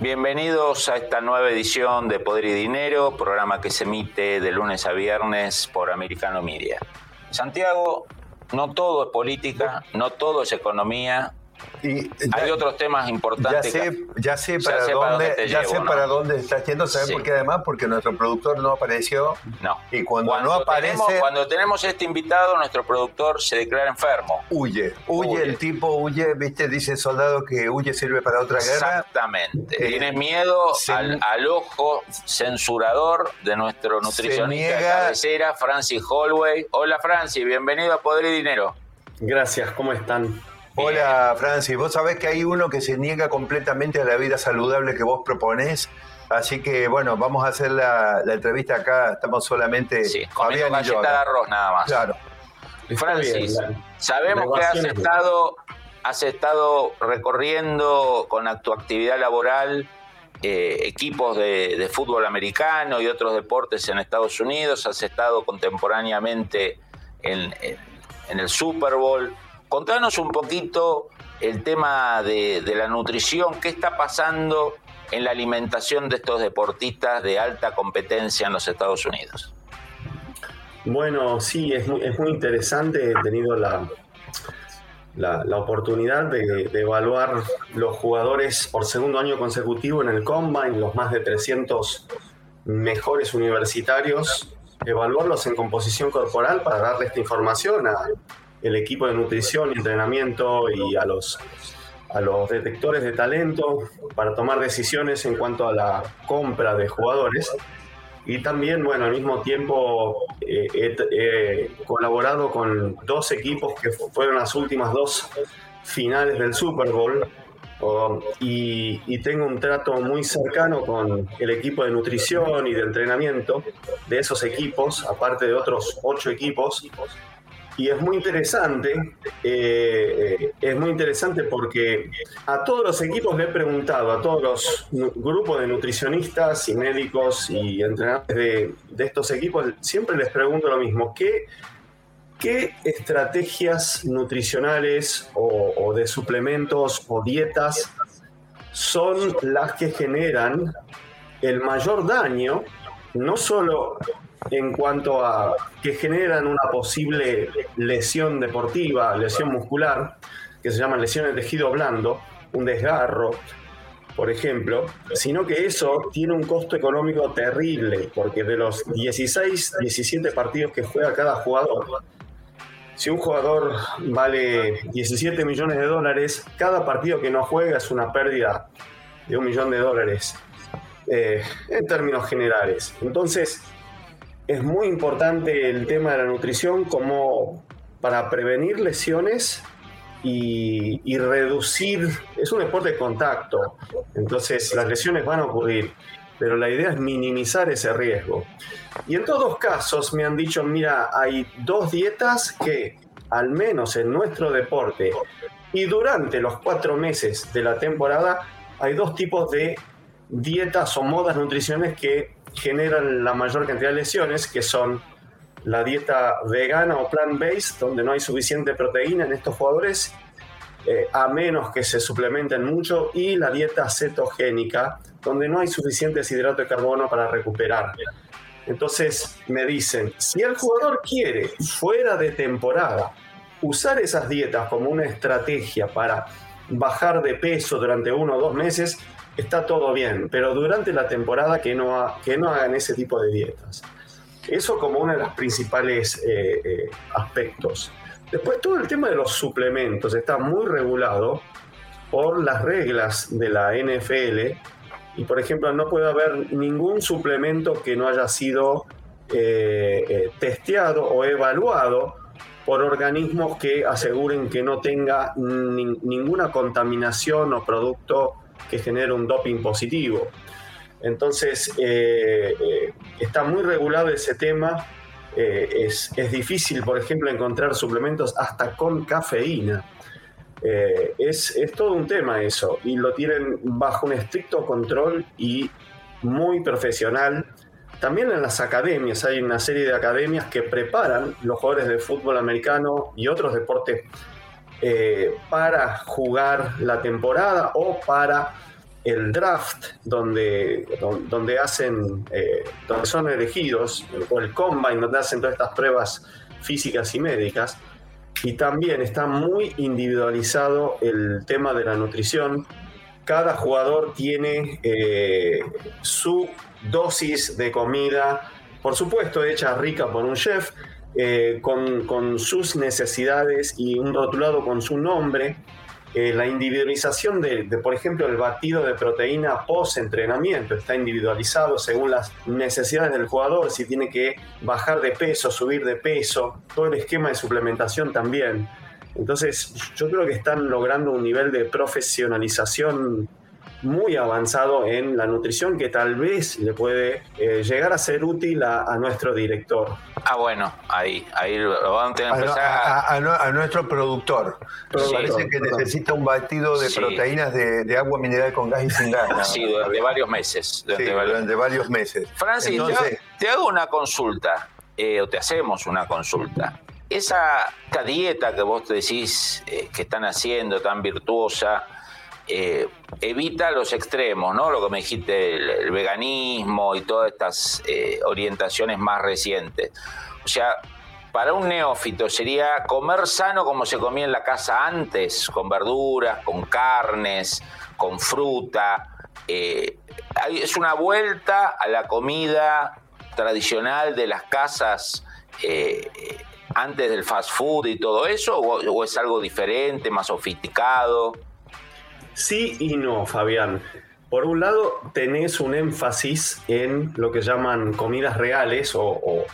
Bienvenidos a esta nueva edición de Poder y Dinero, programa que se emite de lunes a viernes por Americano Media. Santiago, no todo es política, no todo es economía, Y Hay ya- otros temas Ya importantes. ya sé Ya para sé para dónde, dónde te ya llevo, sé ¿no? para dónde yendo, ¿sabes Sí. por qué además? Porque nuestro productor no apareció No. y cuando, no aparece tenemos, cuando tenemos este invitado, nuestro productor se declara enfermo. huye, huye, Huye. el tipo huye, viste, dice el soldado que huye sirve para otra guerra. Exactamente. Eh, Tienes miedo se- al, al ojo censurador de nuestro nutricionista de niega- cabecera, Francis Holway. Hola Francis, bienvenido a Poder y Dinero. Gracias, ¿cómo están? Hola Francis, vos sabés que hay uno que se niega completamente a la vida saludable que vos proponés. Así que bueno, vamos a hacer la, la entrevista acá, estamos solamente Sí, comiendo Fabián y yo galleta de arroz nada más. Claro. Francis, bien, la- sabemos la que has estado, has estado recorriendo con tu actividad laboral eh, equipos de, de fútbol americano y otros deportes en Estados Unidos, has estado contemporáneamente en, en- en el Super Bowl. Contanos un poquito el tema de, la nutrición, qué está pasando en la alimentación de estos deportistas de alta competencia en los Estados Unidos. Bueno, sí, es muy, es muy interesante. He tenido la, la, oportunidad de, de evaluar los jugadores por segundo año consecutivo en el Combine, los más de 300 mejores universitarios, evaluarlos en composición corporal para darle esta información al equipo de nutrición y entrenamiento y a los, a los detectores de talento para tomar decisiones en cuanto a la compra de jugadores. Y también, bueno, al mismo tiempo eh, he, colaborado con dos equipos que fu- fueron las últimas dos finales del Super Bowl. oh, y tengo un trato muy cercano con el equipo de nutrición y de entrenamiento de esos equipos, aparte de otros ocho equipos. Y es muy interesante, eh, es muy interesante porque a todos los equipos le he preguntado, a todos los grupos de nutricionistas y médicos y entrenadores de, de estos equipos, siempre les pregunto lo mismo, ¿qué, qué estrategias nutricionales o, o de suplementos o dietas son las que generan el mayor daño, no solo en cuanto a que generan una posible lesión deportiva, lesión muscular, que se llaman lesiones de tejido blando, un desgarro, por ejemplo, sino que eso tiene un costo económico terrible, porque de los 16, 17 partidos que juega cada jugador, si un jugador vale 17 millones de dólares, cada partido que no juega es una pérdida de un millón de dólares eh, en términos generales. Entonces, es muy importante el tema de la nutrición como para prevenir lesiones y, reducir, es un deporte de contacto, entonces las lesiones van a ocurrir, pero la idea es minimizar ese riesgo. Y en todos casos me han dicho, mira, hay dos dietas que, al menos en nuestro deporte, y durante los cuatro meses de la temporada, hay dos tipos de dietas o modas nutricionales que generan la mayor cantidad de lesiones, que son la dieta vegana o plant-based, donde no hay suficiente proteína en estos jugadores, eh, a menos que se suplementen mucho, y la dieta cetogénica, donde no hay suficientes hidratos de carbono para recuperar. Entonces me dicen, si el jugador quiere, fuera de temporada, usar esas dietas como una estrategia para bajar de peso durante uno o dos meses, está todo bien, pero durante la temporada que no, que no hagan ese tipo de dietas. Eso como uno de los principales eh, eh, aspectos. Después todo el tema de los suplementos está muy regulado por las reglas de la NFL y por ejemplo no puede haber ningún suplemento que no haya sido eh, testeado o evaluado por organismos que aseguren que no tenga nin- ninguna contaminación o producto que genere un doping positivo. Entonces, eh, eh, está muy regulado ese tema. Eh, es, difícil, por ejemplo, encontrar suplementos hasta con cafeína. es, es, todo un tema eso, y lo tienen bajo un estricto control y muy profesional. También en las academias, hay una serie de academias que preparan los jugadores de fútbol americano y otros deportes para jugar la temporada o para el draft donde, donde hacen, eh, donde son elegidos, o el combine donde hacen todas estas pruebas físicas y médicas, y también está muy individualizado el tema de la nutrición. Cada jugador tiene eh, su dosis de comida, por supuesto hecha rica por un chef, eh, con, sus necesidades y un rotulado con su nombre eh, la individualización de, por ejemplo, el batido de proteína post-entrenamiento está individualizado según las necesidades del jugador, si tiene que bajar de peso, subir de peso, todo el esquema de suplementación también. Entonces, yo creo que están logrando un nivel de profesionalización muy avanzado en la nutrición que tal vez le puede eh, llegar a ser útil a, nuestro director. Ah, bueno, ahí, ahí lo van a tener que a, a, nuestro productor. Parece que necesita un batido de proteínas de, agua mineral con gas y sin gas. Sí, durante varios meses. Durante, varios... meses. Francis, te, hago una consulta, eh, o te hacemos una consulta. Esa, dieta que vos decís eh, que están haciendo tan virtuosa, eh, evita los extremos, ¿no? Lo que me dijiste, el, veganismo y todas estas eh, orientaciones más recientes. O sea, para un neófito sería comer sano como se comía en la casa antes, con verduras, con carnes, con fruta. Eh, es una vuelta a la comida tradicional de las casas antes del fast food y todo eso, o es algo diferente, más sofisticado. Sí y no, Fabián. Por un lado, tenés un énfasis en lo que llaman comidas reales o,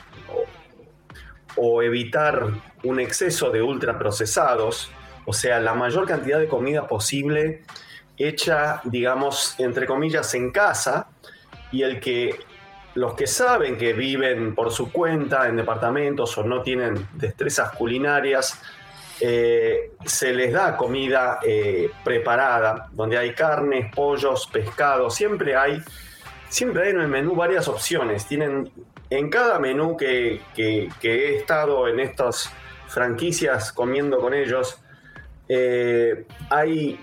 evitar un exceso de ultraprocesados, o sea, la mayor cantidad de comida posible hecha, digamos, entre comillas, en casa, y el que los que saben que viven por su cuenta en departamentos o no tienen destrezas culinarias, eh, se les da comida eh, preparada, donde hay carnes, pollos, pescados, siempre hay, siempre hay en el menú varias opciones. Tienen en cada menú que, he estado en estas franquicias comiendo con ellos, eh, hay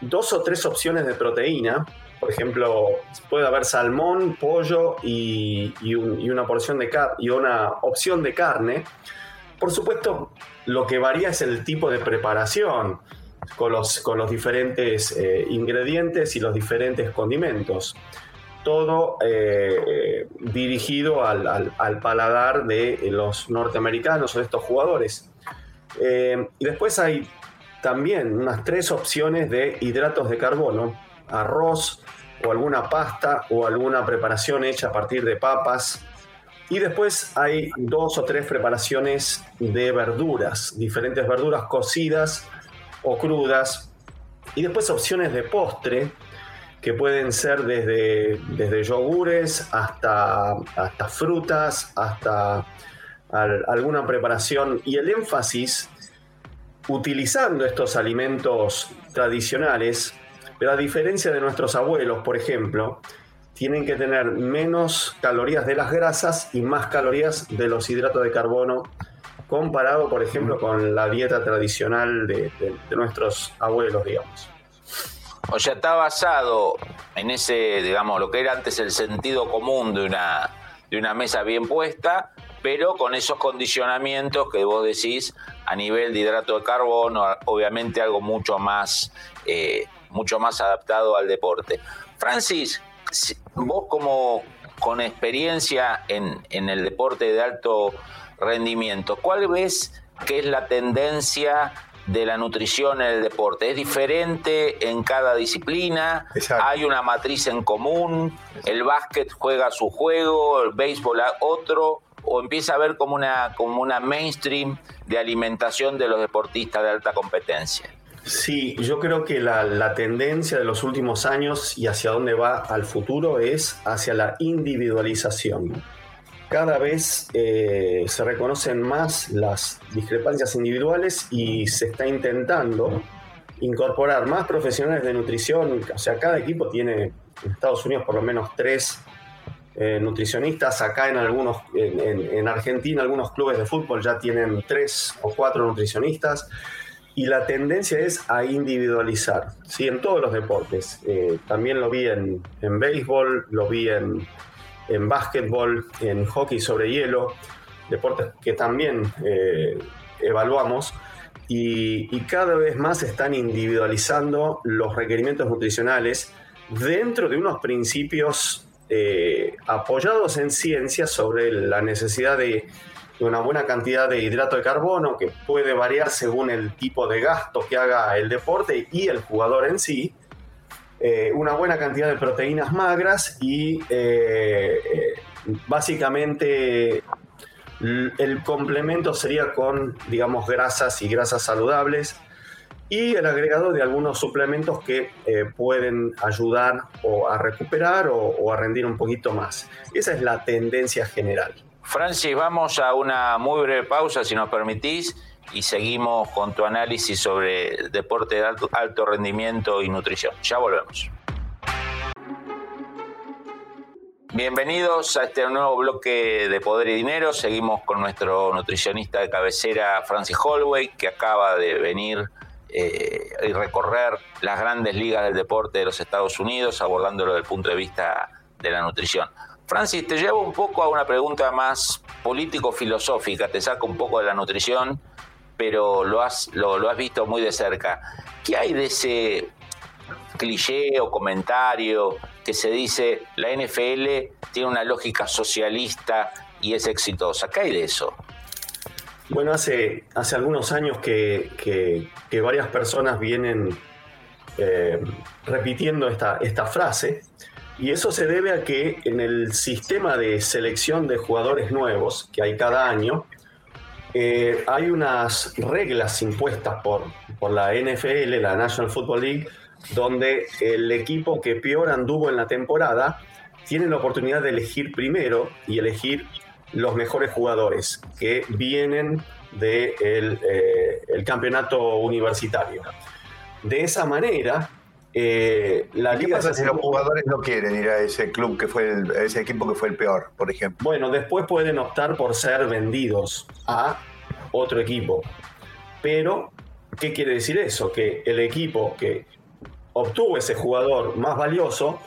dos o tres opciones de proteína. Por ejemplo, puede haber salmón, pollo y, una porción de y una opción de carne. Por supuesto, lo que varía es el tipo de preparación con los, con los diferentes eh, ingredientes y los diferentes condimentos. Todo eh, dirigido al, paladar de los norteamericanos o de estos jugadores. Eh, y después hay también unas tres opciones de hidratos de carbono, arroz o alguna pasta o alguna preparación hecha a partir de papas, y después hay dos o tres preparaciones de verduras, diferentes verduras cocidas o crudas. Y después opciones de postre, que pueden ser desde, desde yogures hasta, hasta frutas, hasta alguna preparación. Y el énfasis, utilizando estos alimentos tradicionales, pero a diferencia de nuestros abuelos, por ejemplo, tienen que tener menos calorías de las grasas y más calorías de los hidratos de carbono comparado, por ejemplo, con la dieta tradicional de, nuestros abuelos, digamos. O sea, está basado en ese, digamos, lo que era antes el sentido común de una, de una mesa bien puesta, pero con esos condicionamientos que vos decís a nivel de hidrato de carbono, obviamente algo mucho más, eh, mucho más adaptado al deporte. Francis, vos como con experiencia en, el deporte de alto rendimiento, ¿cuál ves que es la tendencia de la nutrición en el deporte? ¿Es diferente en cada disciplina? ¿Hay una matriz en común? ¿El básquet juega su juego? ¿El béisbol otro? ¿O empieza a haber como una, como una mainstream de alimentación de los deportistas de alta competencia? Sí, yo creo que la, tendencia de los últimos años y hacia dónde va al futuro es hacia la individualización. Cada vez eh, se reconocen más las discrepancias individuales y se está intentando incorporar más profesionales de nutrición. O sea, cada equipo tiene en Estados Unidos por lo menos tres eh, nutricionistas. Acá en algunos, en Argentina, algunos clubes de fútbol ya tienen tres o cuatro nutricionistas y la tendencia es a individualizar, ¿sí? en todos los deportes. Eh, también lo vi en, en béisbol, lo vi en, en básquetbol, en hockey sobre hielo, deportes que también eh, evaluamos. Y, cada vez más están individualizando los requerimientos nutricionales dentro de unos principios eh, apoyados en ciencia sobre la necesidad de una buena cantidad de hidrato de carbono que puede variar según el tipo de gasto que haga el deporte y el jugador en sí, eh, una buena cantidad de proteínas magras y eh, eh, básicamente el complemento sería con, digamos, grasas y grasas saludables y el agregado de algunos suplementos que pueden ayudar o a recuperar o a rendir un poquito más. Esa es la tendencia general. Francis, vamos a una muy breve pausa, si nos permitís, y seguimos con tu análisis sobre deporte de alto, rendimiento y nutrición. Ya volvemos. Bienvenidos a este nuevo bloque de Poder y Dinero. Seguimos con nuestro nutricionista de cabecera, Francis Holloway, que acaba de venir eh, y recorrer las grandes ligas del deporte de los Estados Unidos, abordándolo desde el punto de vista de la nutrición. Francis, te llevo un poco a una pregunta más político-filosófica, te saco un poco de la nutrición, pero lo has, lo, has visto muy de cerca. ¿Qué hay de ese cliché o comentario que se dice la NFL tiene una lógica socialista y es exitosa? ¿Qué hay de eso? Bueno, hace, hace algunos años que, varias personas vienen eh, repitiendo esta, esta frase y eso se debe a que en el sistema de selección de jugadores nuevos que hay cada año, eh, hay unas reglas impuestas por, por la NFL, la National Football League, donde el equipo que peor anduvo en la temporada tiene la oportunidad de elegir primero y elegir los mejores jugadores que vienen del de eh, campeonato universitario. De esa manera, eh, la ¿Qué pasa si los jugadores no quieren ir a ese club que fue ese equipo que fue el peor, por ejemplo? Bueno, después pueden optar por ser vendidos a otro equipo. Pero, ¿qué quiere decir eso? Que el equipo que obtuvo ese jugador más valioso,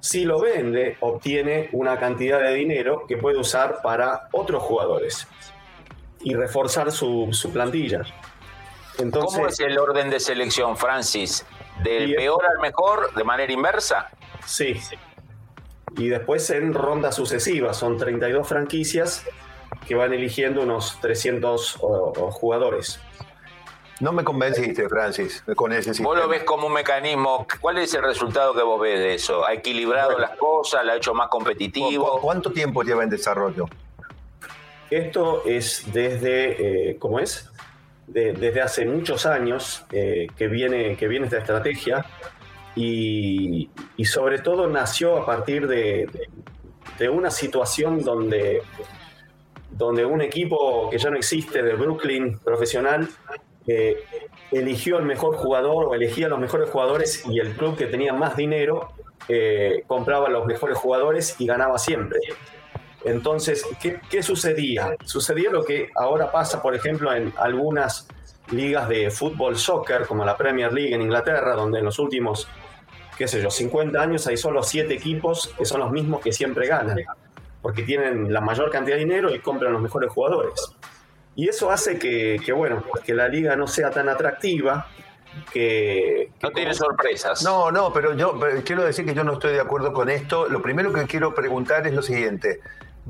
si lo vende, obtiene una cantidad de dinero que puede usar para otros jugadores y reforzar su, plantilla. Entonces, ¿Cómo es el orden de selección, Francis? ¿Del peor al mejor de manera inversa? Sí. Y después en rondas sucesivas, son 32 franquicias que van eligiendo unos 300 jugadores. No me convenciste, Francis, con ese sistema. Vos lo ves como un mecanismo. ¿Cuál es el resultado que vos ves de eso? ¿Ha equilibrado las cosas? ¿La ha hecho más competitivo? ¿Cuánto tiempo lleva en desarrollo? Esto es desde, eh, ¿cómo es? Desde hace muchos años eh, que, viene, que viene esta estrategia y, sobre todo nació a partir de, una situación donde, donde un equipo que ya no existe de Brooklyn profesional eh, eligió el mejor jugador o elegía los mejores jugadores y el club que tenía más dinero eh, compraba los mejores jugadores y ganaba siempre. Entonces, ¿qué, sucedía? Sucedía lo que ahora pasa, por ejemplo, en algunas ligas de fútbol soccer, como la Premier League en Inglaterra, donde en los últimos, qué sé yo, 50 años hay solo 7 equipos que son los mismos que siempre ganan, porque tienen la mayor cantidad de dinero y compran los mejores jugadores. Y eso hace que, bueno, que la liga no sea tan atractiva, que, no tiene sorpresas. No, no, pero yo quiero decir que yo no estoy de acuerdo con esto. Lo primero que quiero preguntar es lo siguiente.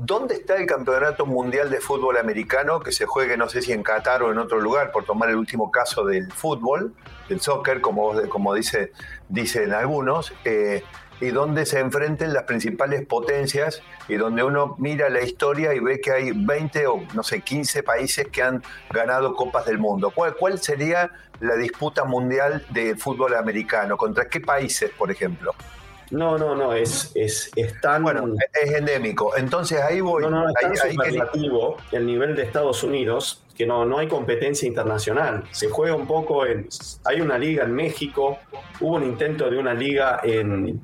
¿Dónde está el Campeonato Mundial de Fútbol Americano que se juegue, no sé si en Qatar o en otro lugar, por tomar el último caso del fútbol, del soccer, como, como dice, dicen algunos? Eh, y donde se enfrenten las principales potencias y donde uno mira la historia y ve que hay 20 o no sé, 15 países que han ganado Copas del Mundo. ¿Cuál, cuál sería la disputa mundial de fútbol americano? ¿Contra qué países, por ejemplo? No, no, no, es, es, tan... Bueno, es endémico. Entonces ahí voy... No, no, es tan superlativo el nivel de Estados Unidos que no, no hay competencia internacional. Se juega un poco en... Hay una liga en México, hubo un intento de una liga en,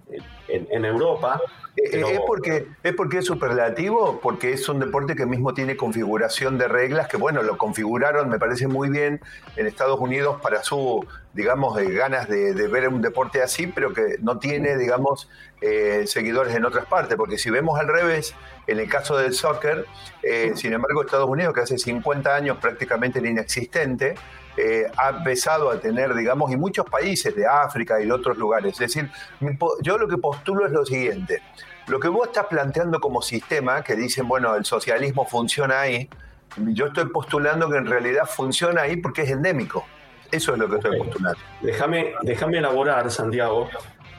en Europa, eh, eh, ¿Es, porque, ¿Es porque es superlativo? Porque es un deporte que mismo tiene configuración de reglas que, bueno, lo configuraron, me parece muy bien, en Estados Unidos para su, digamos, ganas de, ver un deporte así, pero que no tiene, digamos, eh, seguidores en otras partes. Porque si vemos al revés, en el caso del soccer, sin embargo, Estados Unidos, que hace 50 años prácticamente era inexistente, ha empezado a tener, digamos, y muchos países de África y de otros lugares. Es decir, yo lo que postulo es lo siguiente. Lo que vos estás planteando como sistema, que dicen, bueno, el socialismo funciona ahí, yo estoy postulando que en realidad funciona ahí porque es endémico. Eso es lo que estoy postulando. Déjame, déjame elaborar, Santiago.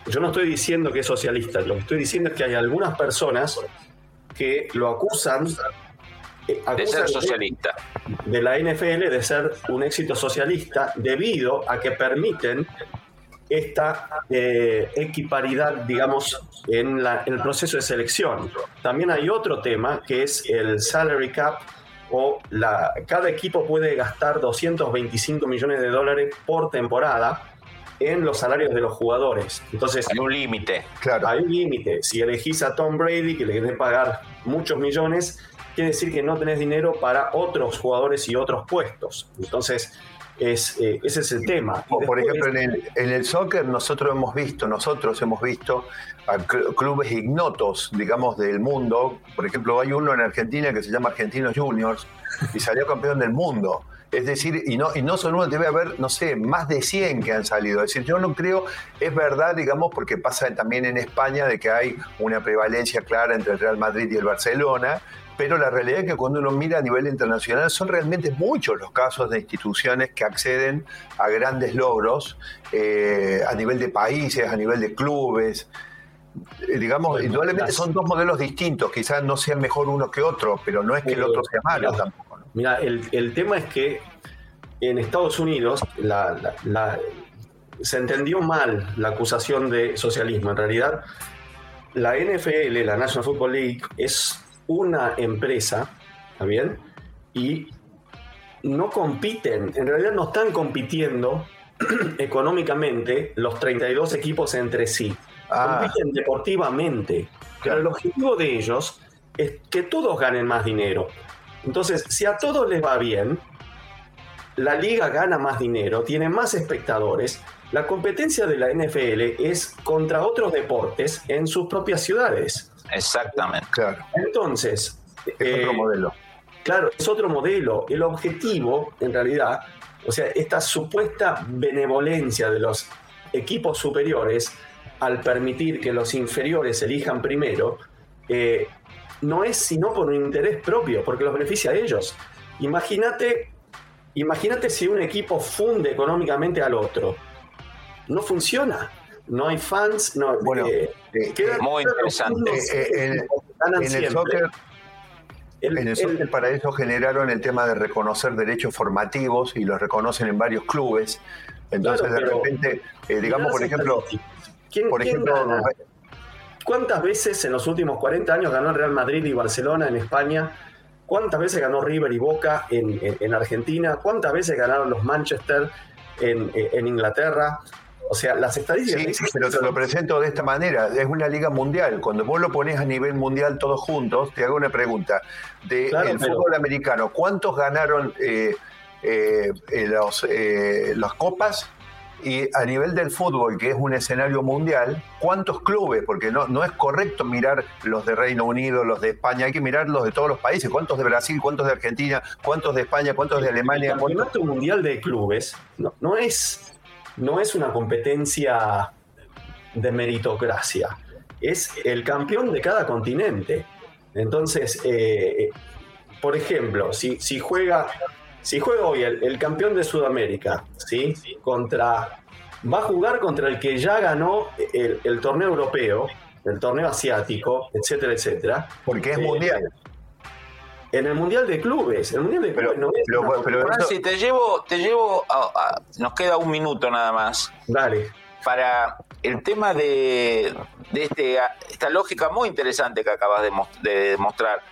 Yo no estoy diciendo que es socialista, lo que estoy diciendo es que hay algunas personas que lo acusan eh, de ser socialista. De la NFL de ser un éxito socialista debido a que permiten esta eh, equiparidad, digamos, en, el proceso de selección. También hay otro tema que es el salary cap o la, cada equipo puede gastar 225 millones de dólares por temporada en los salarios de los jugadores. Entonces, hay un límite. Claro. Hay un límite. Si elegís a Tom Brady, que le querés pagar muchos millones, quiere decir que no tenés dinero para otros jugadores y otros puestos. Entonces, es, eh, ese es el tema. por ejemplo, en el, en el, soccer nosotros hemos visto, nosotros hemos visto a clubes ignotos, digamos, del mundo. Por ejemplo, hay uno en Argentina que se llama Argentinos Juniors y salió campeón del mundo. Es decir, y no, y no solo uno, debe haber, no sé, más de 100 que han salido. Es decir, yo no creo, es verdad, digamos, porque pasa también en España de que hay una prevalencia clara entre el Real Madrid y el Barcelona, pero la realidad es que cuando uno mira a nivel internacional son realmente muchos los casos de instituciones que acceden a grandes logros eh, a nivel de países, a nivel de clubes. Eh, digamos, indudablemente son dos modelos distintos, quizás no sean mejor uno que otro, pero no es que el otro sea malo tampoco. Mira, el, tema es que en Estados Unidos se entendió mal la acusación de socialismo. En realidad, la NFL, la National Football League, es una empresa, ¿está bien? Y no compiten, en realidad no están compitiendo económicamente los 32 equipos entre sí. Ah. Compiten deportivamente. Pero el objetivo de ellos es que todos ganen más dinero. Entonces, si a todos les va bien, la liga gana más dinero, tiene más espectadores. La competencia de la NFL es contra otros deportes en sus propias ciudades. Exactamente. Claro. Entonces. Es otro eh, modelo. Claro, es otro modelo. El objetivo, en realidad, o sea, esta supuesta benevolencia de los equipos superiores al permitir que los inferiores elijan primero, eh, no es sino por un interés propio, porque los beneficia a ellos. Imagínate, imagínate si un equipo funde económicamente al otro. No funciona no hay fans, no. Bueno, eh, eh, muy interesante. Eh, en, el soccer, en el soccer para eso generaron el tema de reconocer derechos formativos y los reconocen en varios clubes. Entonces, de repente, digamos, por ejemplo, por ejemplo, ¿cuántas veces en los últimos 40 años ganó el Real Madrid y Barcelona en España? ¿Cuántas veces ganó River y Boca en, Argentina? ¿Cuántas veces ganaron los Manchester en, en Inglaterra? O sea, las estadísticas... Sí, pero te lo presento de esta manera. Es una liga mundial. Cuando vos lo pones a nivel mundial todos juntos, te hago una pregunta. De el fútbol americano, ¿cuántos ganaron eh, eh, eh, los, las copas? Y a nivel del fútbol, que es un escenario mundial, ¿cuántos clubes? Porque no, no es correcto mirar los de Reino Unido, los de España, hay que mirar los de todos los países. ¿Cuántos de Brasil, cuántos de Argentina, cuántos de España, cuántos de Alemania? El campeonato mundial de clubes no, no es no es una competencia de meritocracia, es el campeón de cada continente. Entonces, eh, por ejemplo, si, juega, si juega hoy el, campeón de Sudamérica, ¿sí? Contra va a jugar contra el que ya ganó el, torneo europeo, el torneo asiático, etcétera, etcétera. Porque es mundial. En el Mundial de Clubes. El Mundial de Clubes no es. te llevo, te llevo nos queda un minuto nada más. Dale. Para el tema de, de este, esta lógica muy interesante que acabas de, demostrar.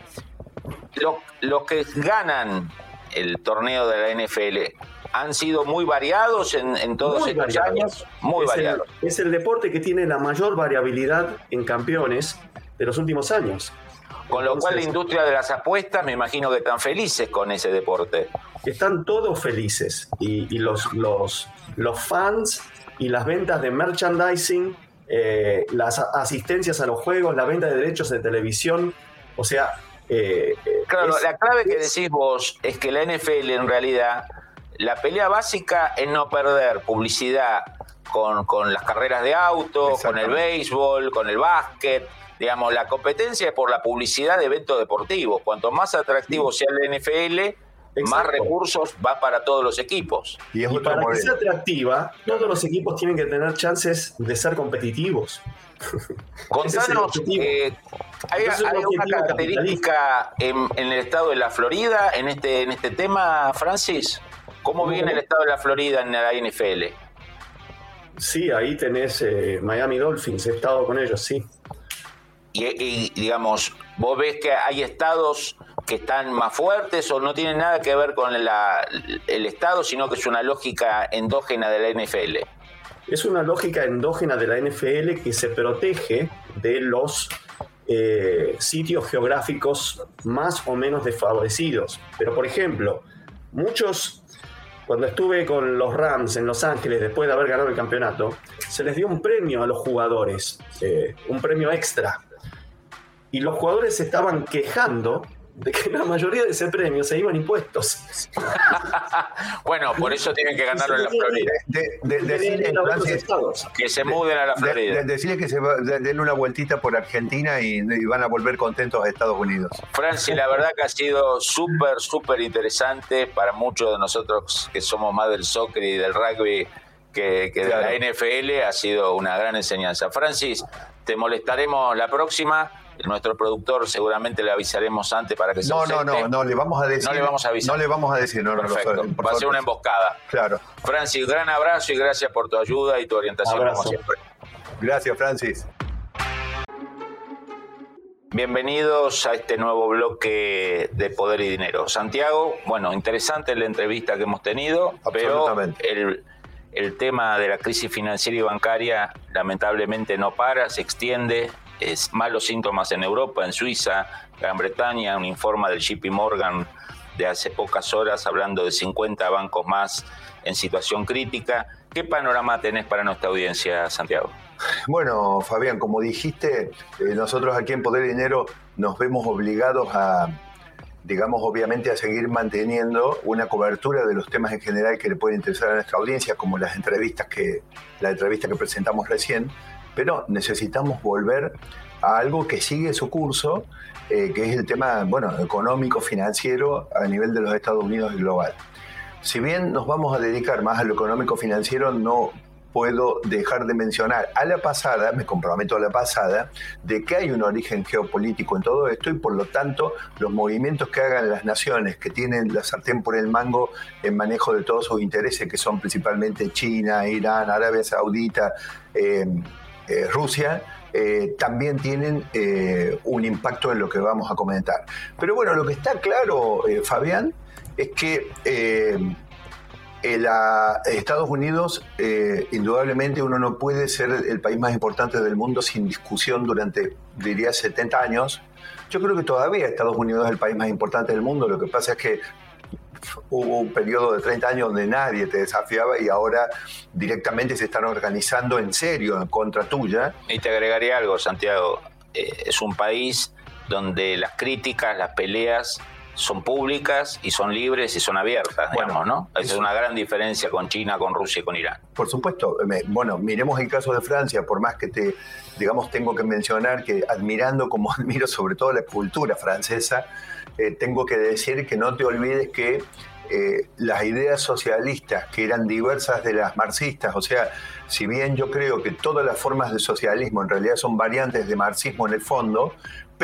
Los, que ganan el torneo de la NFL han sido muy variados en, todos estos años. Muy variados. es el deporte que tiene la mayor variabilidad en campeones de los últimos años. Con lo cual la industria de las apuestas me imagino que están felices con ese deporte. Están todos felices y, los, los, los fans y las ventas de merchandising, eh, las asistencias a los juegos, la venta de derechos de televisión, o sea... Eh, claro, la clave que decís vos es que la NFL en realidad, la pelea básica es no perder publicidad con, con las carreras de auto, con el béisbol, con el básquet, Digamos, la competencia es por la publicidad de eventos deportivos. Cuanto más atractivo sea el NFL, más recursos va para todos los equipos. Y, para que sea atractiva, todos los equipos tienen que tener chances de ser competitivos. Contanos, eh, ¿hay, una característica en, el estado de la Florida en este, en este tema, Francis? ¿Cómo viene el estado de la Florida en la NFL? Sí, ahí tenés eh, Miami Dolphins, he estado con ellos, sí y, digamos, vos ves que hay estados que están más fuertes o no tienen nada que ver con el estado, sino que es una lógica endógena de la NFL. Es una lógica endógena de la NFL que se protege de los eh, sitios geográficos más o menos desfavorecidos. Pero, por ejemplo, muchos, cuando estuve con los Rams en Los Ángeles después de haber ganado el campeonato, se les dio un premio a los jugadores, eh, un premio extra y los jugadores se estaban quejando de que la mayoría de ese premio se iban impuestos. bueno, por eso tienen que ganarlo en la Florida. que se muden a la Florida. decirles que se den una vueltita por Argentina y, van a volver contentos a Estados Unidos. Franci, la verdad que ha sido súper, súper interesante para muchos de nosotros que somos más del soccer y del rugby que, de la NFL. Ha sido una gran enseñanza. Francis, te molestaremos la próxima nuestro productor seguramente le avisaremos antes para que se No, no, no, no, le vamos a decir. No le vamos a avisar. No le vamos a decir, no, Perfecto. Va a ser una emboscada. Claro. Francis, gran abrazo y gracias por tu ayuda y tu orientación como siempre. Gracias, Francis. Bienvenidos a este nuevo bloque de Poder y Dinero. Santiago, bueno, interesante la entrevista que hemos tenido, pero el, el tema de la crisis financiera y bancaria lamentablemente no para, se extiende, es malos síntomas en Europa, en Suiza, Gran Bretaña, un informe del JP Morgan de hace pocas horas hablando de 50 bancos más en situación crítica. ¿Qué panorama tenés para nuestra audiencia, Santiago? Bueno, Fabián, como dijiste, eh, nosotros aquí en Poder Dinero nos vemos obligados a, digamos, obviamente a seguir manteniendo una cobertura de los temas en general que le pueden interesar a nuestra audiencia, como las entrevistas que, la entrevista que presentamos recién, pero necesitamos volver a algo que sigue su curso, eh, que es el tema bueno, económico, financiero a nivel de los Estados Unidos y global. Si bien nos vamos a dedicar más a lo económico financiero, no puedo dejar de mencionar a la pasada, me comprometo a la pasada, de que hay un origen geopolítico en todo esto y por lo tanto los movimientos que hagan las naciones que tienen la sartén por el mango en manejo de todos sus intereses, que son principalmente China, Irán, Arabia Saudita, eh, eh, Rusia, eh, también tienen eh, un impacto en lo que vamos a comentar. Pero bueno, lo que está claro, Fabián, es que Estados Unidos, indudablemente uno no puede ser el país más importante del mundo sin discusión durante, diría, 70 años. Yo creo que todavía Estados Unidos es el país más importante del mundo. Lo que pasa es que hubo un periodo de 30 años donde nadie te desafiaba y ahora directamente se están organizando en serio en contra tuya. Y te agregaría algo, Santiago. Eh, es un país donde las críticas, las peleas son públicas y son libres y son abiertas, digamos, ¿no? Esa es una gran diferencia con China, con Rusia y con Irán. Por supuesto. Bueno, miremos el caso de Francia, por más que te, digamos, tengo que mencionar que admirando como admiro sobre todo la cultura francesa, eh, tengo que decir que no te olvides que eh, las ideas socialistas, que eran diversas de las marxistas, o sea, si bien yo creo que todas las formas de socialismo en realidad son variantes de marxismo en el fondo,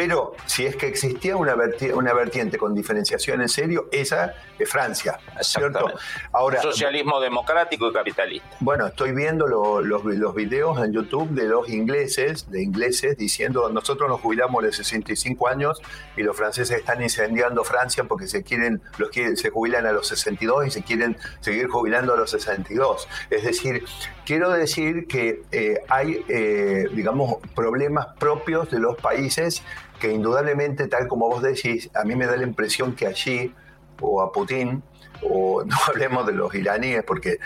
pero si es que existía una, una vertiente con diferenciación en serio, esa es Francia. ¿cierto? Ahora, Socialismo democrático y capitalista. Bueno, estoy viendo los, los videos en YouTube de los ingleses, de ingleses, diciendo nosotros nos jubilamos de 65 años y los franceses están incendiando Francia porque se quieren, los quieren, se jubilan a los 62 y se quieren seguir jubilando a los 62. Es decir, quiero decir que eh, hay, eh, digamos, problemas propios de los países que indudablemente, tal como vos decís, a mí me da la impresión que allí, o a Putin, o no hablemos de los iraníes, porque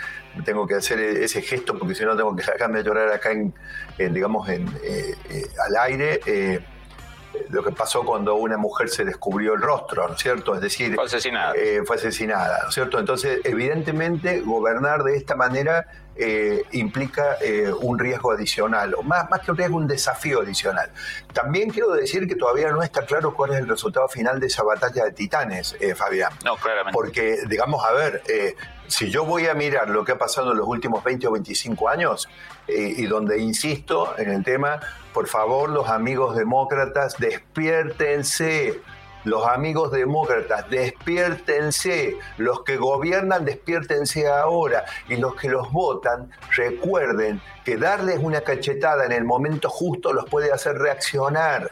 tengo que hacer ese gesto, porque si no tengo que sacarme a llorar acá, en, digamos, en, eh, eh, al aire. Eh, lo que pasó cuando una mujer se descubrió el rostro, ¿no es cierto? Es decir, fue asesinada. fue asesinada, ¿no es cierto? Entonces, evidentemente, gobernar de esta manera eh, implica eh, un riesgo adicional, o más, más que un riesgo, un desafío adicional. También quiero decir que todavía no está claro cuál es el resultado final de esa batalla de titanes, eh, Fabián. No, claramente. Porque, digamos, a ver, si yo voy a mirar lo que ha pasado en los últimos 20 o 25 años, y donde insisto en el tema, por favor, los amigos demócratas, despiértense. Los amigos demócratas, despiértense, los que gobiernan, despiértense ahora, y los que los votan, recuerden que darles una cachetada en el momento justo los puede hacer reaccionar.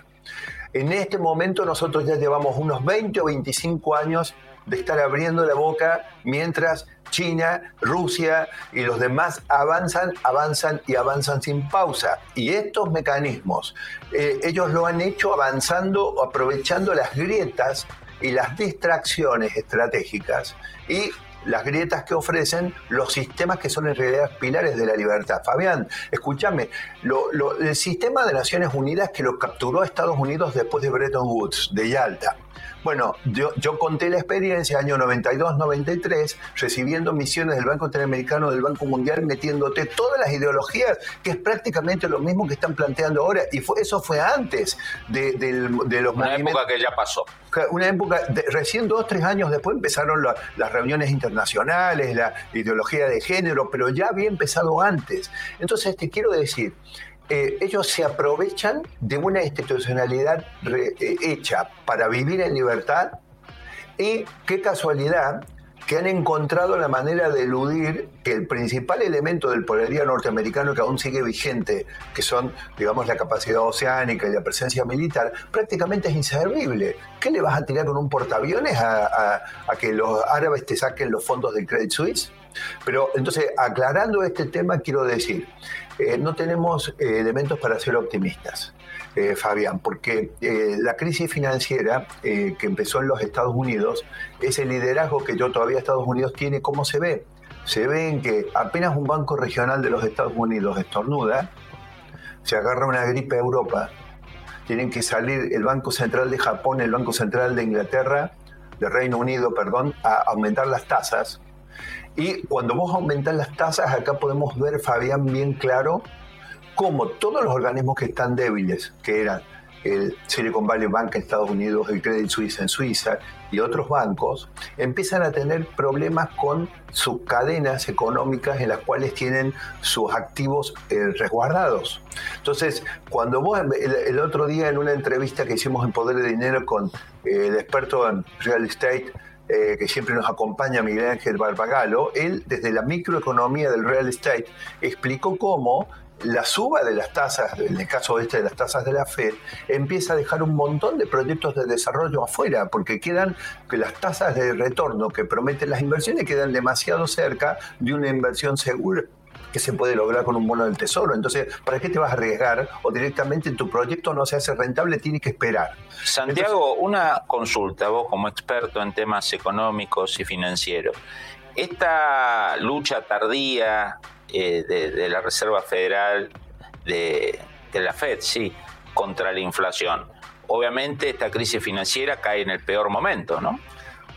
En este momento nosotros ya llevamos unos 20 o 25 años de estar abriendo la boca mientras China, Rusia y los demás avanzan, avanzan y avanzan sin pausa. Y estos mecanismos, eh, ellos lo han hecho avanzando, aprovechando las grietas y las distracciones estratégicas y las grietas que ofrecen los sistemas que son en realidad pilares de la libertad. Fabián, escúchame, el sistema de Naciones Unidas que lo capturó Estados Unidos después de Bretton Woods, de Yalta, bueno, yo, yo conté la experiencia año 92-93, recibiendo misiones del Banco Interamericano, del Banco Mundial, metiéndote todas las ideologías, que es prácticamente lo mismo que están planteando ahora. Y fue, eso fue antes de, los Una época que ya pasó. Una época, recién dos, tres años después empezaron las reuniones internacionales, la ideología de género, pero ya había empezado antes. Entonces, te quiero decir, eh, ellos se aprovechan de una institucionalidad eh, hecha para vivir en libertad y qué casualidad que han encontrado la manera de eludir que el principal elemento del poderío norteamericano que aún sigue vigente, que son, digamos, la capacidad oceánica y la presencia militar, prácticamente es inservible. ¿Qué le vas a tirar con un portaaviones a, a que los árabes te saquen los fondos del Credit Suisse? Pero entonces, aclarando este tema, quiero decir, eh, no tenemos eh, elementos para ser optimistas, eh, Fabián, porque la crisis financiera que empezó en los Estados Unidos es el liderazgo que todavía Estados Unidos tiene. ¿Cómo se ve? Se ve en que apenas un banco regional de los Estados Unidos estornuda, se agarra una gripe a Europa, tienen que salir el Banco Central de Japón, el Banco Central de Inglaterra, de Reino Unido, perdón, a aumentar las tasas y cuando vos aumentás las tasas, acá podemos ver, Fabián, bien claro, cómo todos los organismos que están débiles, que eran el Silicon Valley Bank en Estados Unidos, el Credit Suisse en Suiza y otros bancos, empiezan a tener problemas con sus cadenas económicas en las cuales tienen sus activos eh, resguardados. Entonces, cuando vos, el, otro día en una entrevista que hicimos en Poder de Dinero con eh, el experto en real estate, eh, que siempre nos acompaña Miguel Ángel Barbagalo, él desde la microeconomía del real estate explicó cómo la suba de las tasas, en el caso este de las tasas de la Fed, empieza a dejar un montón de proyectos de desarrollo afuera, porque quedan que las tasas de retorno que prometen las inversiones quedan demasiado cerca de una inversión segura que se puede lograr con un bono del tesoro. Entonces, ¿para qué te vas a arriesgar? O directamente tu proyecto no se hace rentable, tienes que esperar. Santiago, una consulta, vos como experto en temas económicos y financieros. Esta lucha tardía eh, de, la Reserva Federal, de, de la Fed, sí, contra la inflación. Obviamente esta crisis financiera cae en el peor momento, ¿no?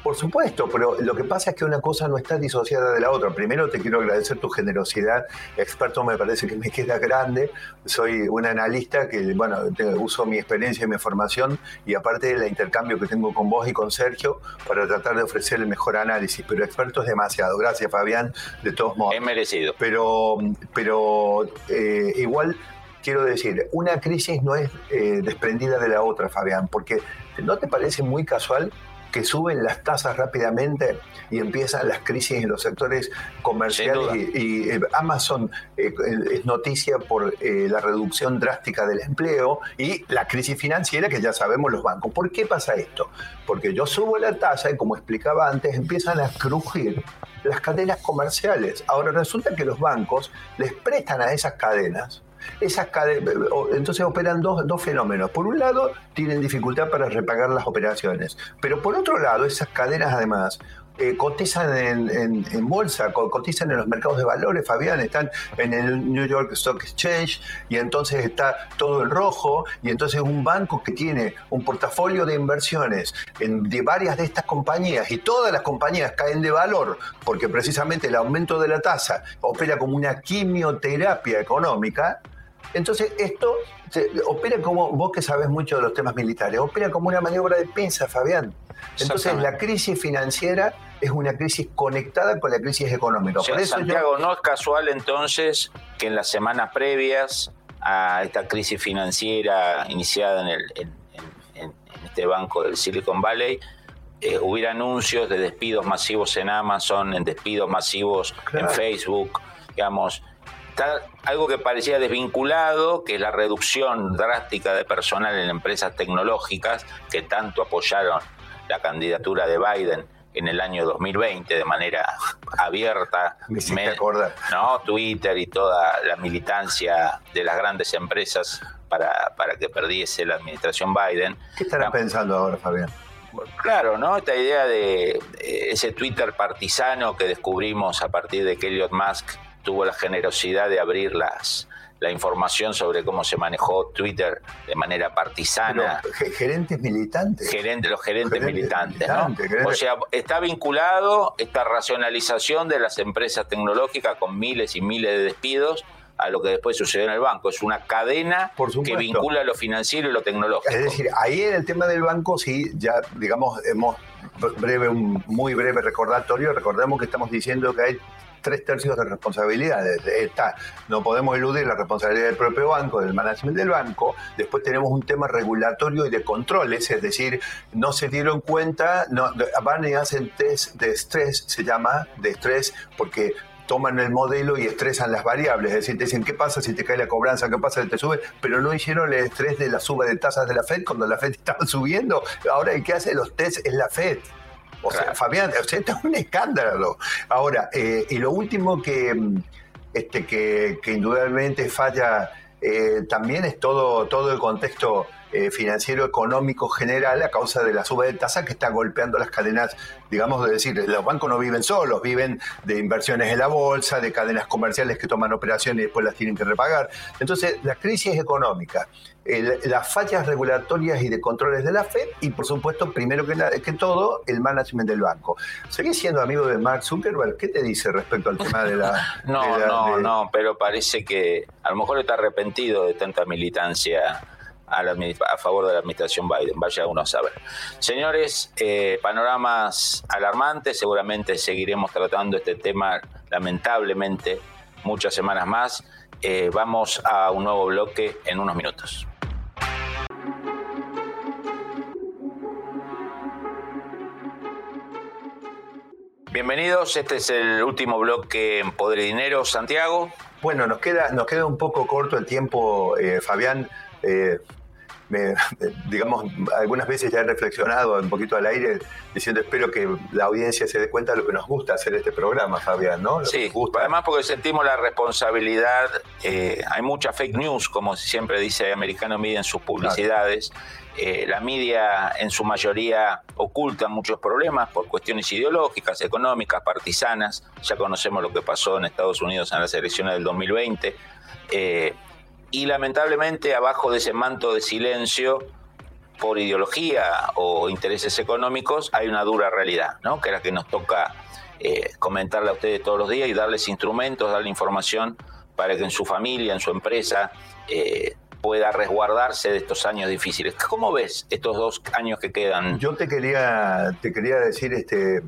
Por supuesto, pero lo que pasa es que una cosa no está disociada de la otra. Primero te quiero agradecer tu generosidad. Experto me parece que me queda grande. Soy un analista que, bueno, uso mi experiencia y mi formación y aparte del intercambio que tengo con vos y con Sergio para tratar de ofrecer el mejor análisis. Pero experto es demasiado. Gracias, Fabián, de todos modos. Es merecido. Pero, pero eh, igual quiero decir, una crisis no es eh, desprendida de la otra, Fabián, porque ¿no te parece muy casual que suben las tasas rápidamente y empiezan las crisis en los sectores comerciales y, eh, Amazon eh, es noticia por la reducción drástica del empleo y la crisis financiera que ya sabemos los bancos. ¿Por qué pasa esto? Porque yo subo la tasa y como explicaba antes empiezan a crujir las cadenas comerciales. Ahora resulta que los bancos les prestan a esas cadenas esas entonces operan dos, dos, fenómenos. Por un lado, tienen dificultad para repagar las operaciones, pero por otro lado, esas cadenas además eh, cotizan en, bolsa, cotizan en los mercados de valores, Fabián, están en el New York Stock Exchange y entonces está todo en rojo y entonces un banco que tiene un portafolio de inversiones de varias de estas compañías y todas las compañías caen de valor porque precisamente el aumento de la tasa opera como una quimioterapia económica, entonces, esto opera como, vos que sabes mucho de los temas militares, opera como una maniobra de pinza, Fabián. Entonces, la crisis financiera es una crisis conectada con la crisis económica. Santiago, no es casual entonces que en las semanas previas a esta crisis financiera iniciada en, el, en, este banco del Silicon Valley, eh, hubiera anuncios de despidos masivos en Amazon, en despidos masivos en Facebook, digamos, algo que parecía desvinculado, que es la reducción drástica de personal en empresas tecnológicas que tanto apoyaron la candidatura de Biden en el año 2020 de manera abierta. Me, acordar. ¿no? Twitter y toda la militancia de las grandes empresas para, para que perdiese la administración Biden. ¿Qué estarán pensando ahora, Fabián? Claro, ¿no? Esta idea de ese Twitter partisano que descubrimos a partir de que Elliot Musk tuvo la generosidad de abrir las, la información sobre cómo se manejó Twitter de manera partisana. gerentes militantes. los gerentes, militantes, ¿no? O sea, está vinculado esta racionalización de las empresas tecnológicas con miles y miles de despidos a lo que después sucedió en el banco. Es una cadena que vincula lo financiero y lo tecnológico. Es decir, ahí en el tema del banco sí, ya digamos, hemos breve, un muy breve recordatorio, recordemos que estamos diciendo que hay tres tercios de responsabilidad. Está, no podemos eludir la responsabilidad del propio banco, del management del banco. Después tenemos un tema regulatorio y de controles, es decir, no se dieron cuenta, van y hacen test de estrés, se llama, de estrés, porque toman el modelo y estresan las variables, es decir, te dicen qué pasa si te cae la cobranza, qué pasa si te sube, pero no hicieron el estrés de la suba de tasas de la Fed cuando la Fed estaba subiendo. Ahora el que hace los test es la Fed. O sea, Fabián, esto es un escándalo. Ahora, eh, y lo último que, este, que, indudablemente falla eh, también es todo, todo el contexto eh, financiero económico general a causa de la suba de tasa que está golpeando las cadenas, digamos, de decir, los bancos no viven solos, viven de inversiones en la bolsa, de cadenas comerciales que toman operaciones y después las tienen que repagar. Entonces, la crisis económica, las fallas regulatorias y de controles de la Fed y, por supuesto, primero que, que todo, el management del banco. ¿Seguís siendo amigo de Mark Zuckerberg? ¿Qué te dice respecto al tema de la... no, no, no, pero parece que a lo mejor está arrepentido de tanta militancia a, favor de la administración Biden. Vaya uno a saber. Señores, eh, panoramas alarmantes. Seguramente seguiremos tratando este tema, lamentablemente, muchas semanas más. Eh, vamos a un nuevo bloque en unos minutos. Bienvenidos, este es el último bloque en Poder y Dinero, Santiago. Bueno, nos queda, nos queda un poco corto el tiempo, eh, Fabián. Eh, digamos, algunas veces ya he reflexionado un poquito al aire diciendo espero que la audiencia se dé cuenta de lo que nos gusta hacer este programa, Fabián, ¿no? sí, además porque sentimos la responsabilidad, eh, hay mucha fake news, como siempre dice Americano Media en sus publicidades. Eh, la media en su mayoría oculta muchos problemas por cuestiones ideológicas, económicas, partisanas. Ya conocemos lo que pasó en Estados Unidos en las elecciones del 2020 y lamentablemente abajo de ese manto de silencio por ideología o intereses económicos, hay una dura realidad, ¿no? que es la que nos toca eh, comentarle a ustedes todos los días y darles instrumentos, darle información para que en su familia, en su empresa, eh, pueda resguardarse de estos años difíciles. ¿Cómo ves estos dos años que quedan? Yo te quería, te quería decir, este,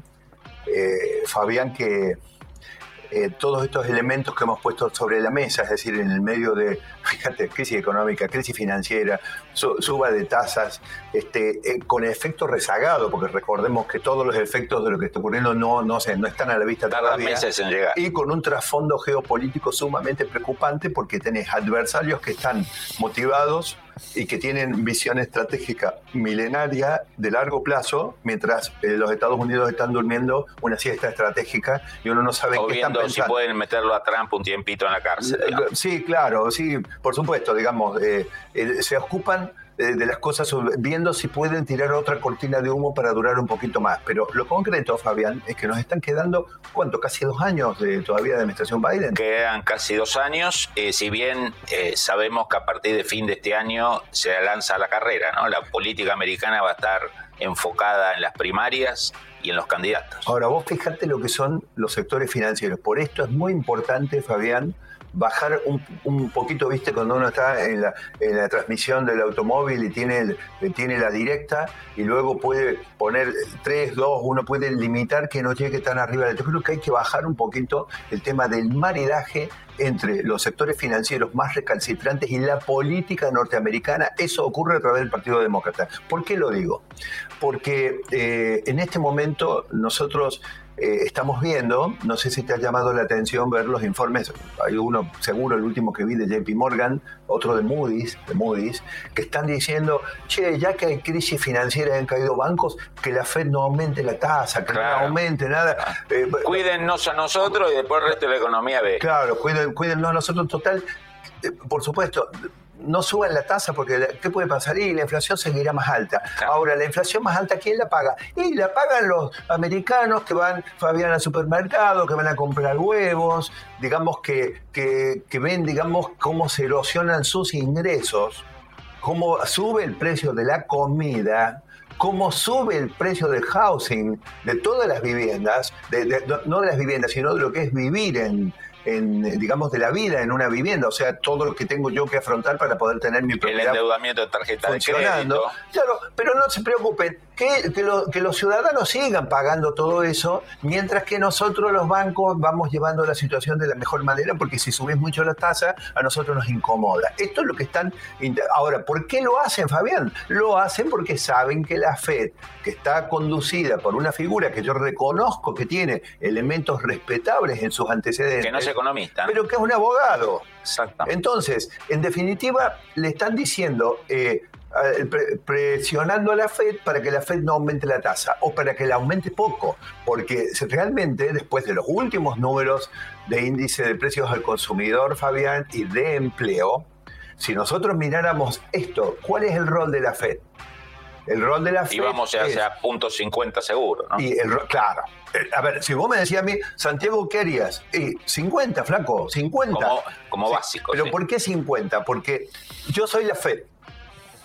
eh, Fabián, que eh, todos estos elementos que hemos puesto sobre la mesa, es decir, en el medio de, fíjate, crisis económica, crisis financiera, suba de tasas, este, eh, con efecto rezagado, porque recordemos que todos los efectos de lo que está ocurriendo no, no, no están a la vista todavía. meses en llegar. Y con un trasfondo geopolítico sumamente preocupante porque tenés adversarios que están motivados y que tienen visión estratégica milenaria de largo plazo, mientras eh, los Estados Unidos están durmiendo una siesta estratégica y uno no sabe qué están pensando. si pueden meterlo a Trump un tiempito en la cárcel. Eh, sí, claro, sí, por supuesto, digamos, eh, se ocupan de las cosas, viendo si pueden tirar otra cortina de humo para durar un poquito más. Pero lo concreto, Fabián, es que nos están quedando, ¿cuánto? Casi dos años de, todavía de administración Biden. Quedan casi dos años, eh, si bien eh, sabemos que a partir de fin de este año se lanza la carrera, ¿no? La política americana va a estar enfocada en las primarias y en los candidatos. Ahora, vos fijate lo que son los sectores financieros. Por esto es muy importante, Fabián, bajar un, un, poquito, viste, cuando uno está en la, en la transmisión del automóvil y tiene, tiene la directa y luego puede poner 3, 2, uno puede limitar que no llegue tan arriba. Yo creo que hay que bajar un poquito el tema del maridaje entre los sectores financieros más recalcitrantes y la política norteamericana. Eso ocurre a través del Partido Demócrata. ¿Por qué lo digo? Porque eh, en este momento nosotros eh, estamos viendo, no sé si te ha llamado la atención ver los informes, hay uno seguro, el último que vi de JP Morgan, otro de Moody's, de Moody's, que están diciendo, che, ya que hay crisis financiera y han caído bancos, que la Fed no aumente la tasa, que no aumente nada. Eh, cuídennos a nosotros y después el resto de la economía ve. Claro, cuídennos a nosotros total. Eh, por supuesto, no suban la tasa porque ¿qué puede pasar? Y la inflación seguirá más alta. Ahora, la inflación más alta, ¿quién la paga? Y la pagan los americanos que van, Fabián, al supermercado, que van a comprar huevos, digamos que, que, que ven, digamos, cómo se erosionan sus ingresos, cómo sube el precio de la comida, cómo sube el precio del housing, de todas las viviendas, no de las viviendas, sino de lo que es vivir en, digamos, de la vida en una vivienda, o sea, todo lo que tengo yo que afrontar para poder tener mi propiedad. El endeudamiento de tarjeta funcionando. de crédito. Claro, pero no se preocupen, que, que, los ciudadanos sigan pagando todo eso, mientras que nosotros los bancos vamos llevando la situación de la mejor manera, porque si subís mucho la tasa, a nosotros nos incomoda. Esto es lo que están... Ahora, ¿por qué lo hacen, Fabián? Lo hacen porque saben que la Fed, que está conducida por una figura que yo reconozco que tiene elementos respetables en sus antecedentes... Que no es economista. Pero que es un abogado. Exacto. Entonces, en definitiva, le están diciendo, eh, presionando a la Fed para que la Fed no aumente la tasa o para que la aumente poco, porque realmente después de los últimos números de índice de precios al consumidor, Fabián, y de empleo, si nosotros miráramos esto, ¿cuál es el rol de la Fed? El rol de la Fed. Íbamos hacia punto 50 seguro, ¿no? Y el, claro. Eh, a ver, si vos me decías a mí, Santiago, ¿qué harías? Y 50, flaco, 50. Como, básico. Pero ¿por qué 50? Porque yo soy la Fed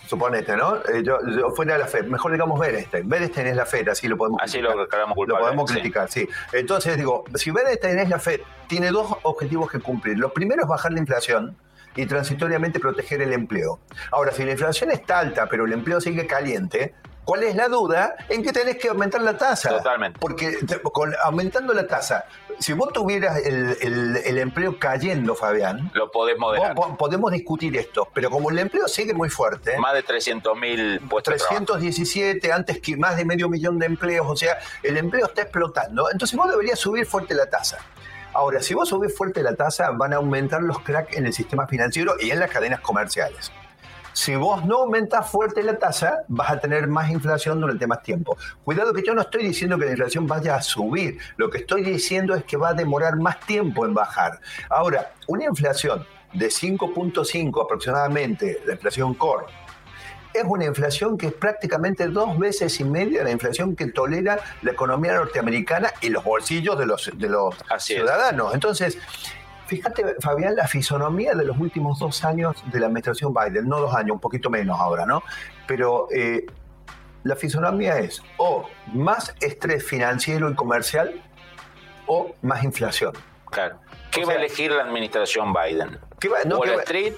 suponete, ¿no? Eh, yo, fuera de la FED, mejor digamos Bernstein. Bernstein es la FED, así lo podemos Así lo, lo podemos criticar, sí. Entonces digo, si Bernstein es la FED, tiene dos objetivos que cumplir. Lo primero es bajar la inflación y transitoriamente proteger el empleo. Ahora, si la inflación está alta, pero el empleo sigue caliente, ¿Cuál es la duda? En que tenés que aumentar la tasa. Totalmente. Porque con, aumentando la tasa, si vos tuvieras el, empleo cayendo, Fabián. Lo podemos podemos discutir esto, pero como el empleo sigue muy fuerte. Más de 300 mil puestos 317, antes que más de medio millón de empleos, o sea, el empleo está explotando. Entonces vos deberías subir fuerte la tasa. Ahora, si vos subís fuerte la tasa, van a aumentar los cracks en el sistema financiero y en las cadenas comerciales. Si vos no aumentas fuerte la tasa, vas a tener más inflación durante más tiempo. Cuidado que yo no estoy diciendo que la inflación vaya a subir, lo que estoy diciendo es que va a demorar más tiempo en bajar. Ahora, una inflación de 5.5 aproximadamente, la inflación core, es una inflación que es prácticamente dos veces y media la inflación que tolera la economía norteamericana y los bolsillos de los, de los ciudadanos. Entonces, Fíjate, Fabián, la fisonomía de los últimos dos años de la administración Biden, no dos años, un poquito menos ahora, ¿no? Pero eh, la fisonomía es o más estrés financiero y comercial o más inflación. Claro. ¿Qué va a elegir la administración Biden? ¿Qué va, no, ¿Wall Street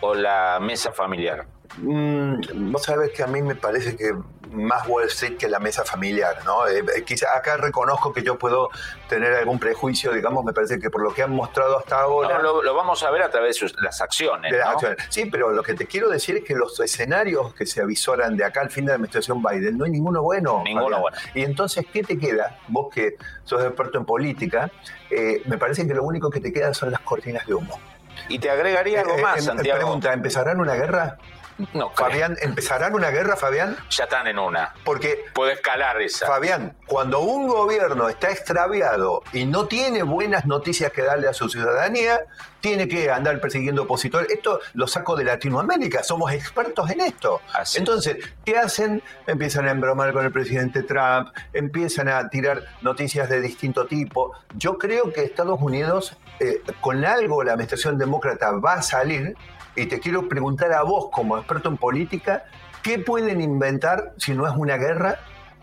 o la mesa familiar? Mm, vos sabés que a mí me parece que más Wall Street que la mesa familiar, ¿no? Eh, eh, quizá acá reconozco que yo puedo tener algún prejuicio, digamos, me parece que por lo que han mostrado hasta ahora... No, lo, vamos a ver a través de las acciones. Sí, pero lo que te quiero decir es que los escenarios que se avisoran de acá al fin de la administración Biden, no hay ninguno bueno. Ninguno bueno. Y entonces, ¿qué te queda? Vos que sos experto en política, eh, me parece que lo único que te queda son las cortinas de humo. Y te agregaría algo más, em, Santiago. Pregunta, ¿empezarán una guerra? No, Fabián, ¿empezarán una guerra, Fabián? Ya están en una. Porque. Puede escalar esa. Fabián, cuando un gobierno está extraviado y no tiene buenas noticias que darle a su ciudadanía, tiene que andar persiguiendo opositores. Esto lo saco de Latinoamérica, somos expertos en esto. Entonces, ¿qué hacen? Empiezan a embromar con el presidente Trump, empiezan a tirar noticias de distinto tipo. Yo creo que Estados Unidos, eh, con algo la administración demócrata va a salir y te quiero preguntar a vos, como experto en política, ¿qué pueden inventar si no es una guerra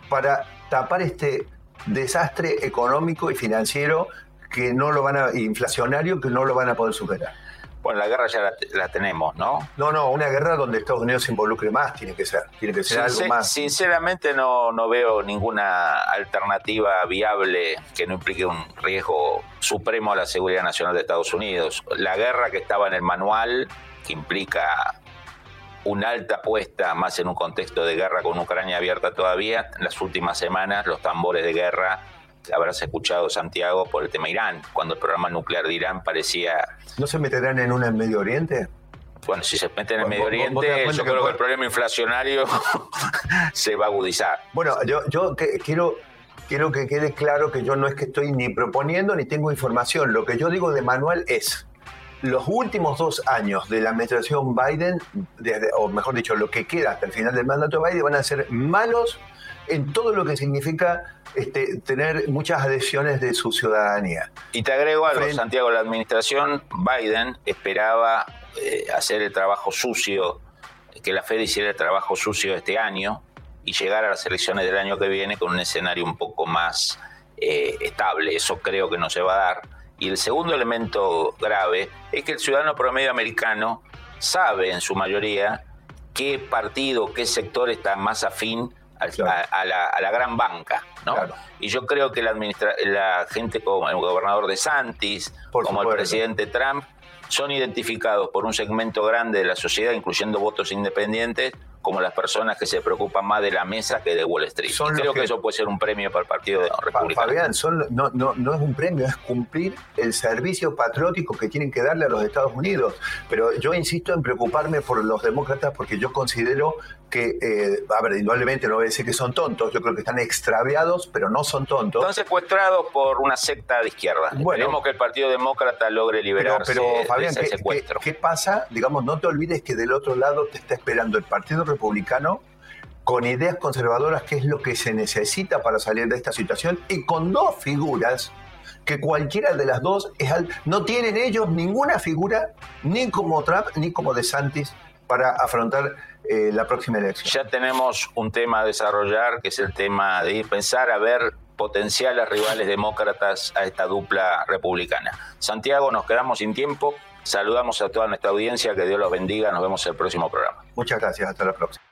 para tapar este desastre económico y financiero que no lo van a, inflacionario que no lo van a poder superar? Bueno, la guerra ya la, tenemos, ¿no? No, no, una guerra donde Estados Unidos se involucre más tiene que ser, tiene que ser algo más. Sinceramente no, no veo ninguna alternativa viable que no implique un riesgo supremo a la seguridad nacional de Estados Unidos. La guerra que estaba en el manual que implica una alta apuesta, más en un contexto de guerra con Ucrania abierta todavía. En las últimas semanas, los tambores de guerra habrás escuchado, Santiago, por el tema Irán, cuando el programa nuclear de Irán parecía... ¿No se meterán en una en Medio Oriente? Bueno, si se meten en el Medio Oriente, yo creo que el problema inflacionario se va a agudizar. Bueno, yo, yo quiero, quiero que quede claro que yo no es que estoy ni proponiendo ni tengo información. Lo que yo digo de manual es los últimos dos años de la administración Biden, o mejor dicho, lo que queda hasta el final del mandato de Biden, van a ser malos en todo lo que significa este, tener muchas adhesiones de su ciudadanía. Y te agrego algo, Santiago, la administración Biden esperaba eh, hacer el trabajo sucio, que la Fed hiciera el trabajo sucio este año y llegar a las elecciones del año que viene con un escenario un poco más eh, estable. Eso creo que no se va a dar y el segundo elemento grave es que el ciudadano promedio americano sabe en su mayoría qué partido, qué sector está más afín a, la, gran banca. ¿no? Y yo creo que la, la gente como el gobernador de Santis, como el presidente Trump, son identificados por un segmento grande de la sociedad, incluyendo votos independientes, como las personas que se preocupan más de la mesa que de Wall Street. creo que, eso puede ser un premio para el Partido Republicano. Fabián, no, no, no es un premio, es cumplir el servicio patriótico que tienen que darle a los Estados Unidos. Pero yo insisto en preocuparme por los demócratas porque yo considero que, eh, a ver, indudablemente no voy a decir que son tontos, yo creo que están extraviados, pero no son tontos. Están secuestrados por una secta de izquierda. Bueno, Esperemos que el Partido Demócrata logre liberarse pero, Fabián, de ese secuestro. ¿qué, pasa? Digamos, no te olvides que del otro lado te está esperando el Partido Republicano con ideas conservadoras, que es lo que se necesita para salir de esta situación, y con dos figuras que cualquiera de las dos es no tienen ellos ninguna figura, ni como Trump, ni como DeSantis, para afrontar eh, la próxima elección. Ya tenemos un tema a desarrollar, que es el tema de pensar a ver potenciales rivales demócratas a esta dupla republicana. Santiago, nos quedamos sin tiempo. Saludamos a toda nuestra audiencia, que Dios los bendiga. Nos vemos en el próximo programa. Muchas gracias, hasta la próxima.